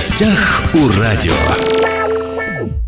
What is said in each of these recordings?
гостях у радио.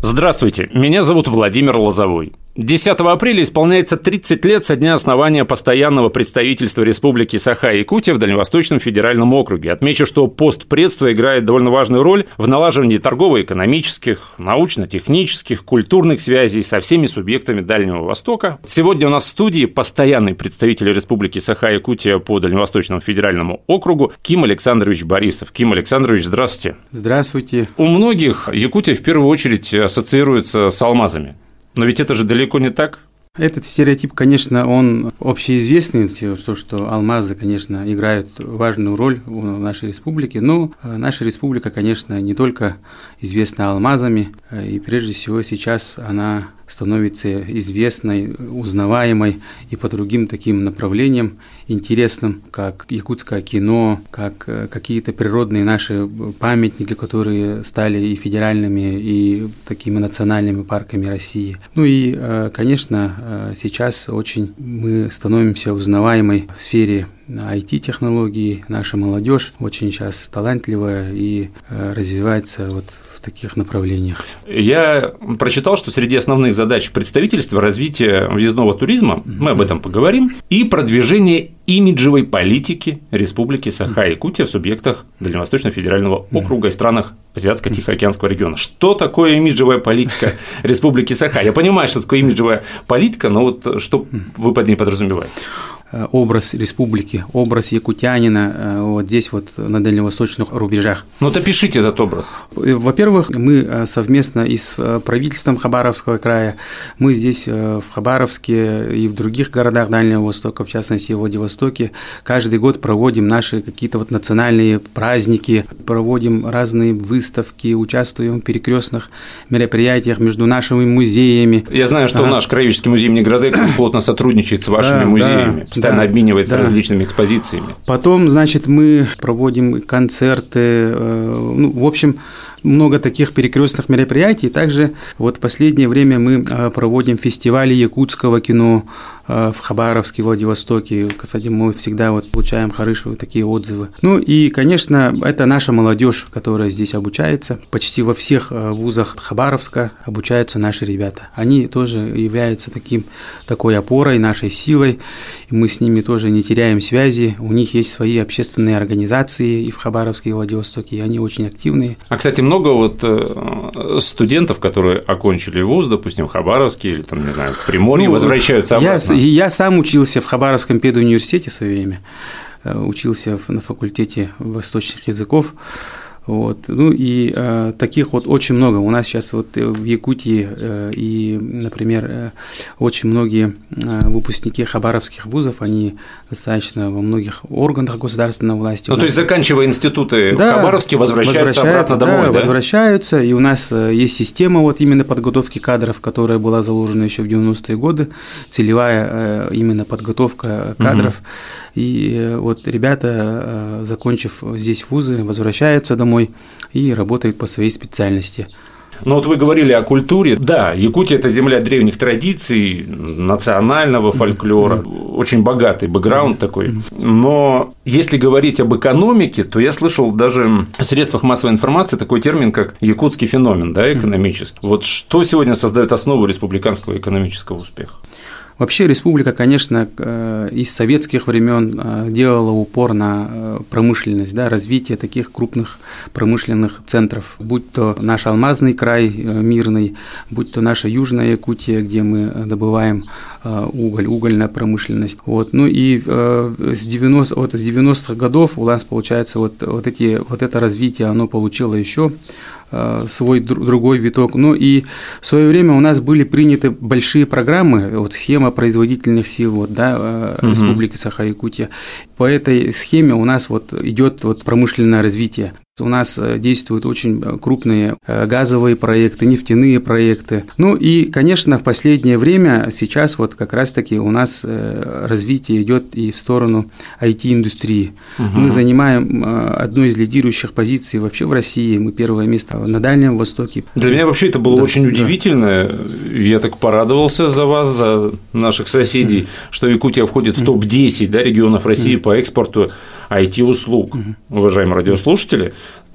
Здравствуйте, меня зовут Владимир Лозовой. 10 апреля исполняется 30 лет со дня основания постоянного представительства Республики Саха-Якутия в Дальневосточном федеральном округе. Отмечу, что постпредство играет довольно важную роль в налаживании торгово-экономических, научно-технических, культурных связей со всеми субъектами Дальнего Востока. Сегодня у нас в студии постоянный представитель Республики Саха-Якутия по Дальневосточному федеральному округу Ким Александрович Борисов. Ким Александрович, здравствуйте. Здравствуйте. У многих Якутия в первую очередь ассоциируется с алмазами. Но ведь это же далеко не так. Этот стереотип, конечно, он общеизвестный, что, что алмазы, конечно, играют важную роль в нашей республике, но э, наша республика, конечно, не только известна алмазами, э, и прежде всего сейчас она становится известной, узнаваемой и по другим таким направлениям интересным, как якутское кино, как э, какие-то природные наши памятники, которые стали и федеральными, и такими национальными парками России. Ну и, э, конечно, э, сейчас очень мы становимся узнаваемой в сфере IT-технологии. Наша молодежь очень сейчас талантливая и развивается вот в таких направлениях. Я прочитал, что среди основных задач представительства развитие въездного туризма, мы об этом поговорим, и продвижение имиджевой политики Республики Саха-Якутия в субъектах Дальневосточного федерального округа и странах Азиатско-Тихоокеанского региона. Что такое имиджевая политика Республики Саха? Я понимаю, что такое имиджевая политика, но вот что вы под ней подразумеваете? Э, образ республики, образ якутянина э, вот здесь вот на дальневосточных рубежах. Ну, то пишите этот образ. Э, во-первых, мы совместно и с правительством Хабаровского края, мы здесь в Хабаровске и в других городах Дальнего Востока, в частности в Владивостоке, каждый год проводим наши какие-то вот национальные праздники, проводим разные выставки, участвуем в перекрестных мероприятиях между нашими музеями. Я знаю, что ага. наш Краеведческий музей имени Градек плотно сотрудничает с вашими да, музеями. Да постоянно да, обменивается да. различными экспозициями. Потом, значит, мы проводим концерты, э, ну, в общем, много таких перекрестных мероприятий. Также вот последнее время мы э, проводим фестивали якутского кино э, в Хабаровске, Владивостоке. Кстати, мы всегда вот получаем хорошие такие отзывы. Ну и, конечно, это наша молодежь, которая здесь обучается. Почти во всех э, вузах Хабаровска обучаются наши ребята. Они тоже являются таким, такой опорой, нашей силой. И мы с ними тоже не теряем связи. У них есть свои общественные организации и в Хабаровске, и в Владивостоке, и они очень активные. А, кстати, много вот э, студентов, которые окончили вуз, допустим, в Хабаровске или там, не знаю, Приморье, ну, возвращаются обратно? Я, я сам учился в Хабаровском педуниверситете в свое время, э, учился на факультете восточных языков. Вот. Ну и э, таких вот очень много. У нас сейчас вот в Якутии э, и, например, э, очень многие э, выпускники хабаровских вузов, они достаточно во многих органах государственной власти. Ну, то есть, заканчивая институты да, в Хабаровске, возвращаются, возвращаются обратно домой, да, да? возвращаются, и у нас э, есть система вот именно подготовки кадров, которая была заложена еще в 90-е годы, целевая э, именно подготовка кадров. Угу. И э, вот ребята, закончив здесь вузы, возвращаются домой и работают по своей специальности. Но вот вы говорили о культуре. Да, Якутия – это земля древних традиций, национального фольклора, очень богатый бэкграунд такой. Но если говорить об экономике, то я слышал даже в средствах массовой информации такой термин, как якутский феномен, да, экономический. Вот что сегодня создает основу республиканского экономического успеха? Вообще республика, конечно, э, из советских времен э, делала упор на э, промышленность, да, развитие таких крупных промышленных центров, будь то наш алмазный край мирный, будь то наша южная Якутия, где мы добываем уголь, угольная промышленность. Вот. Ну и с 90, вот с 90-х годов у нас, получается, вот, вот, эти, вот это развитие, оно получило еще Э, свой другой виток. Ну и в свое время у нас были приняты большие программы, вот схема производительных сил вот, да, угу. Республики Саха-Якутия. По этой схеме у нас вот идет вот промышленное развитие. У нас э, действуют очень э, крупные э, газовые проекты, нефтяные проекты. Ну и, конечно, в последнее время сейчас вот как раз-таки у нас развитие идет и в сторону IT-индустрии. Угу. Мы занимаем одну из лидирующих позиций вообще в России. Мы первое место на Дальнем Востоке. Для меня вообще это было да, очень удивительно. Да. Я так порадовался за вас, за наших соседей, угу. что Якутия входит в топ-10 да, регионов России угу. по экспорту IT-услуг, угу. уважаемые радиослушатели.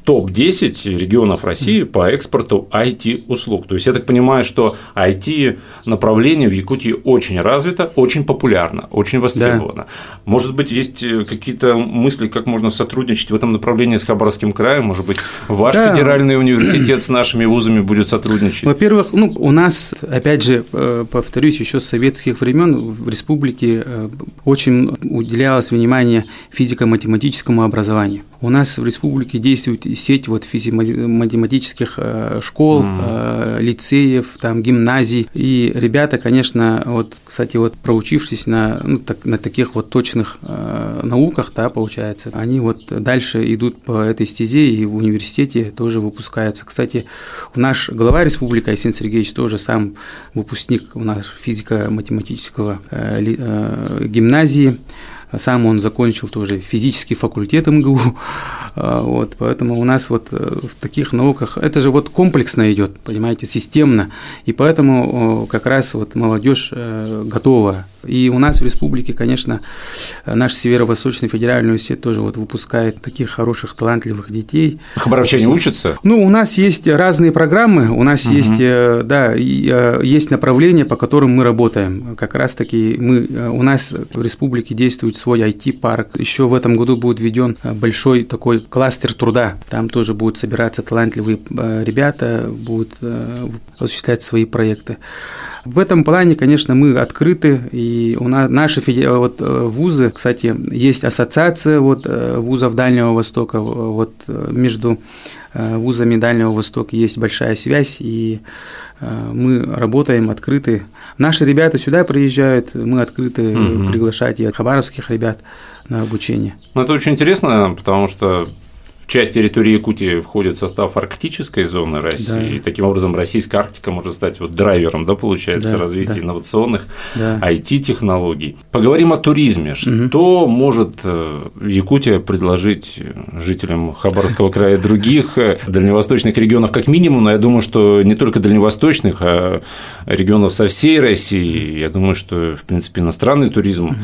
Топ-10 регионов России по экспорту IT-услуг. То есть, я так понимаю, что IT-направление в Якутии очень развито, очень популярно, очень востребовано. Да. Может быть, есть какие-то мысли, как можно сотрудничать в этом направлении с Хабаровским краем? Может быть, ваш да. федеральный университет с нашими вузами будет сотрудничать? Во-первых, ну, у нас, опять же, э, повторюсь, еще с советских времен в республике э, очень уделялось внимание физико-математическому образованию. У нас в республике действует сеть вот физико-математических э, школ, mm. лицеев, там, гимназий. И ребята, конечно, вот, кстати, вот проучившись на, ну, так, на таких вот точных э, науках, да, получается, они вот дальше идут по этой стезе и в университете тоже выпускаются. Кстати, наш глава республики Айсен Сергеевич тоже сам выпускник у нас физико-математического гимназии. Сам он закончил тоже физический факультет МГУ, а, вот, поэтому у нас вот э, в таких науках, это же вот комплексно идет, понимаете, системно, и поэтому как раз вот молодежь э, готова. И у нас в республике, конечно, наш Северо-Восточный федеральный университет тоже вот выпускает таких хороших, талантливых детей. Хабаровчане учатся? Ну, у нас есть разные программы, у нас угу. есть, э, да, есть направления, по которым мы работаем. Как раз-таки мы, у нас в республике действует свой IT-парк. Еще в этом году будет введен большой такой кластер труда. Там тоже будут собираться талантливые э, ребята, будут э, осуществлять свои проекты. В этом плане, конечно, мы открыты, и у нас наши вот, э, вузы, кстати, есть ассоциация вот, вузов Дальнего Востока, вот между вузами Дальнего Востока есть большая связь, и мы работаем открыты. Наши ребята сюда приезжают, мы открыты угу. приглашать и хабаровских ребят на обучение. Ну, это очень интересно, потому что часть территории Якутии входит в состав арктической зоны России, да. и таким образом российская Арктика может стать вот драйвером, да, получается, да, развития да. инновационных да. IT-технологий. Поговорим о туризме. Что угу. может э, Якутия предложить жителям Хабаровского края и других э, дальневосточных регионов, как минимум, но я думаю, что не только дальневосточных, а регионов со всей России. Я думаю, что, в принципе, иностранный туризм угу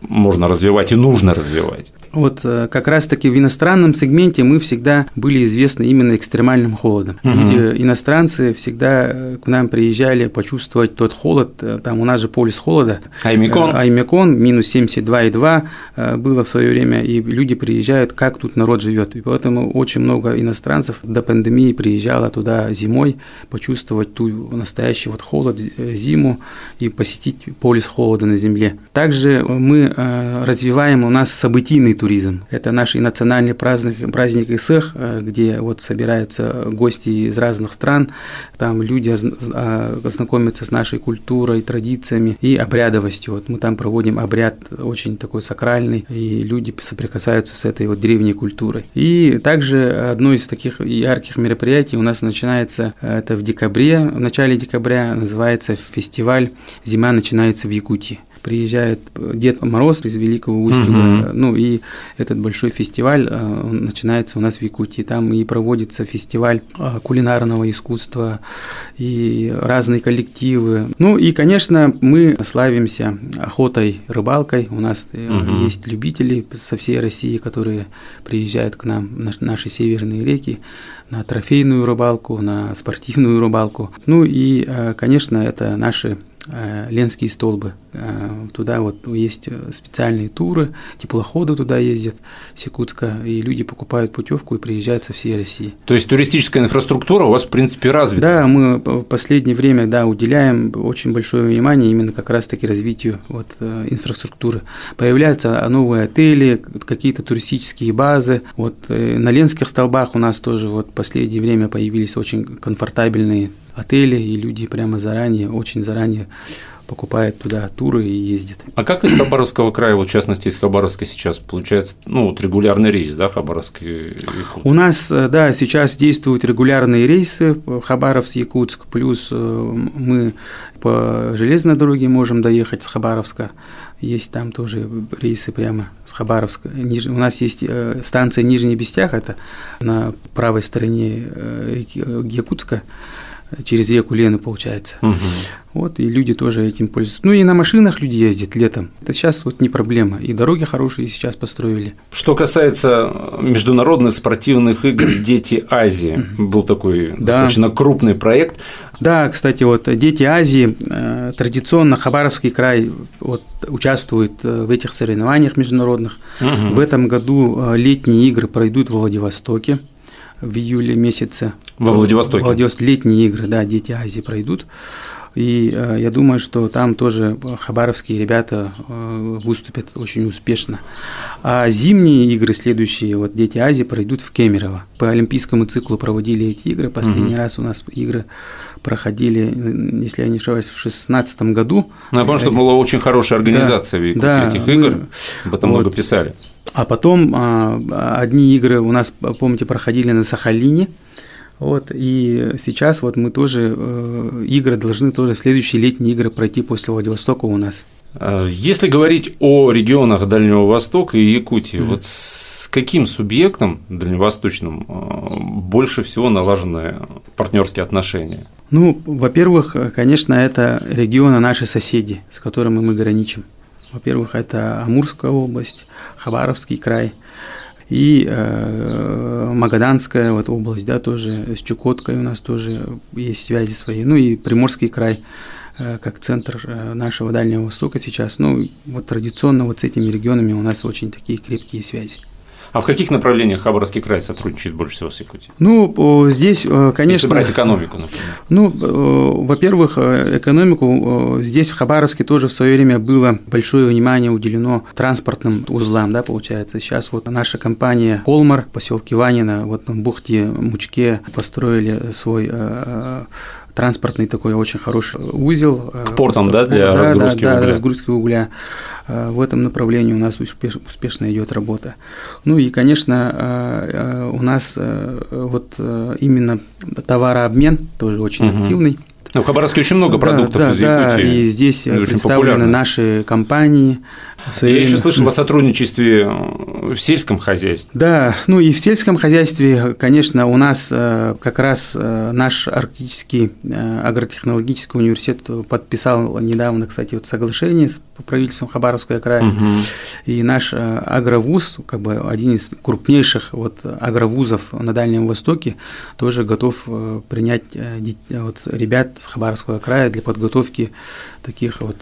можно развивать и нужно развивать. Вот э, как раз-таки в иностранном сегменте мы всегда были известны именно экстремальным холодом. Угу. Люди, иностранцы всегда э, к нам приезжали почувствовать тот холод, э, там у нас же полюс холода. Аймекон. Аймекон, минус 72,2 было в свое время, и люди приезжают, как тут народ живет. И поэтому очень много иностранцев до пандемии приезжало туда зимой, почувствовать ту настоящий вот холод, зиму и посетить полюс холода на земле. Также мы Э, развиваем у нас событийный туризм. Это наш и национальный праздник, праздник Исэх, где вот собираются гости из разных стран, там люди а, знакомятся с нашей культурой, традициями и обрядовостью. Вот мы там проводим обряд очень такой сакральный, и люди соприкасаются с этой вот древней культурой. И также одно из таких ярких мероприятий у нас начинается, э, это в декабре, в начале декабря, называется фестиваль «Зима начинается в Якутии» приезжает Дед Мороз из Великого Устюга, угу. ну и этот большой фестиваль э, он начинается у нас в Якутии, там и проводится фестиваль э, кулинарного искусства и разные коллективы. Ну и, конечно, мы славимся охотой, рыбалкой, у нас угу. есть любители со всей России, которые приезжают к нам на наши северные реки, на трофейную рыбалку, на спортивную рыбалку. Ну и, конечно, это наши Э, Ленские столбы. Э, туда вот есть специальные туры, теплоходы туда ездят с Якутска, и люди покупают путевку и приезжают со всей России. То есть туристическая инфраструктура у вас, в принципе, развита? Да, мы в последнее время да, уделяем очень большое внимание именно как раз-таки развитию вот, э, инфраструктуры. Появляются новые отели, какие-то туристические базы. Вот на Ленских столбах у нас тоже вот в последнее время появились очень комфортабельные отели, и люди прямо заранее, очень заранее покупают туда туры и ездят. А как из Хабаровского края, вот в частности из Хабаровска сейчас получается, ну вот регулярный рейс, да, Хабаровск Якутск? У нас, э, да, сейчас действуют регулярные рейсы Хабаровск-Якутск, плюс э, мы по железной дороге можем доехать с Хабаровска, есть там тоже рейсы прямо с Хабаровска. У нас есть э, станция Нижний Бестях, это на правой стороне Якутска, через реку Лену, получается. Угу. Вот, и люди тоже этим пользуются. Ну и на машинах люди ездят летом. Это сейчас вот не проблема. И дороги хорошие сейчас построили. Что касается международных спортивных игр «Дети Азии», был такой да. достаточно крупный проект. Да, кстати, вот «Дети Азии», э, традиционно Хабаровский край вот, участвует э, в этих соревнованиях международных. Угу. В этом году э, летние игры пройдут в Владивостоке в июле месяце. Во Владивостоке? Владивосток, летние игры, да, «Дети Азии» пройдут. И э, я думаю, что там тоже хабаровские ребята э, выступят очень успешно. А зимние игры следующие, вот Дети Азии, пройдут в Кемерово. По олимпийскому циклу проводили эти игры. Последний угу. раз у нас игры проходили, если я не ошибаюсь, в 2016 году. Ну, я помню, что была очень хорошая организация да, в да, этих игр, мы, об этом вот, много писали. А потом а, одни игры у нас, помните, проходили на Сахалине, вот, и сейчас вот мы тоже, э, игры должны тоже, следующие летние игры пройти после Владивостока у нас. А, если говорить о регионах Дальнего Востока и Якутии, mm-hmm. вот с каким субъектом дальневосточным э, больше всего налажены партнерские отношения? Ну, во-первых, конечно, это регионы наши соседи, с которыми мы граничим. Во-первых, это Амурская область, Хабаровский край – и э, Магаданская вот область, да, тоже. С Чукоткой у нас тоже есть связи свои, ну и Приморский край э, как центр э, нашего Дальнего Востока сейчас, ну вот традиционно вот с этими регионами у нас очень такие крепкие связи. А в каких направлениях Хабаровский край сотрудничает больше всего с Якутией? Ну, здесь, конечно… Если брать экономику, например. Ну, во-первых, экономику здесь, в Хабаровске, тоже в свое время было большое внимание уделено транспортным узлам, да, получается. Сейчас вот наша компания «Колмар» в поселке Ванина, вот в бухте Мучке построили свой транспортный такой очень хороший узел. К портам, да, для да, разгрузки да, угля? Да, разгрузки угля. Э, в этом направлении у нас успешно идет работа. Ну и, конечно, э, э, у нас вот именно товарообмен тоже очень угу. активный. Ну, в Хабаровске очень много продуктов да, из Якутии. Да, и здесь и представлены наши компании, я еще слышал о сотрудничестве в сельском хозяйстве. Да, ну и в сельском хозяйстве, конечно, у нас э, как раз э, наш арктический э, агротехнологический университет подписал недавно, кстати, вот соглашение с правительством Хабаровского края, угу. и наш агровуз, как бы один из крупнейших вот агровузов на Дальнем Востоке, тоже готов принять вот ребят с Хабаровского края для подготовки таких вот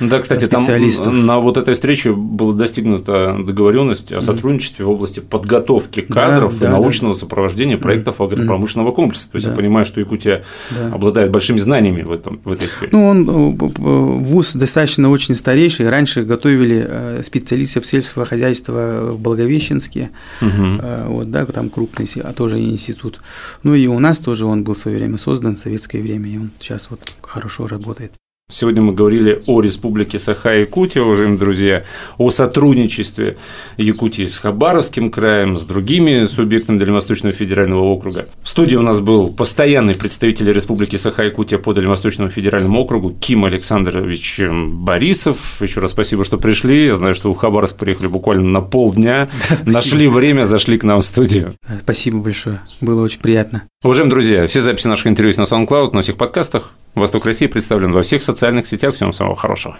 да, кстати, специалистов. Там на вот этой встрече была достигнута договоренность о сотрудничестве в области подготовки кадров да, и да, научного да. сопровождения проектов агропромышленного комплекса. То есть да. я понимаю, что Якутия да. обладает большими знаниями в, этом, в этой сфере. Ну, он э, вуз достаточно очень старейший. Раньше готовили э, специалистов сельского хозяйства в Благовещенске, угу. вот, да, там крупный, а тоже институт. Ну и у нас тоже он был в свое время создан, в советское время, и он сейчас вот хорошо работает. Сегодня мы говорили о Республике Саха-Якутия, уважаемые друзья, о сотрудничестве Якутии с Хабаровским краем, с другими субъектами Дальневосточного федерального округа. В студии у нас был постоянный представитель Республики Саха-Якутия по Дальневосточному федеральному округу Ким Александрович Борисов. Еще раз спасибо, что пришли. Я знаю, что в Хабаровск приехали буквально на полдня, нашли время, зашли к нам в студию. Спасибо большое, было очень приятно. Уважаемые друзья, все записи наших интервью есть на SoundCloud, на всех подкастах. Восток России представлен во всех социальных сетях. Всем самого хорошего.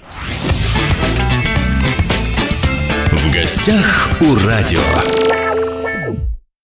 В гостях у радио.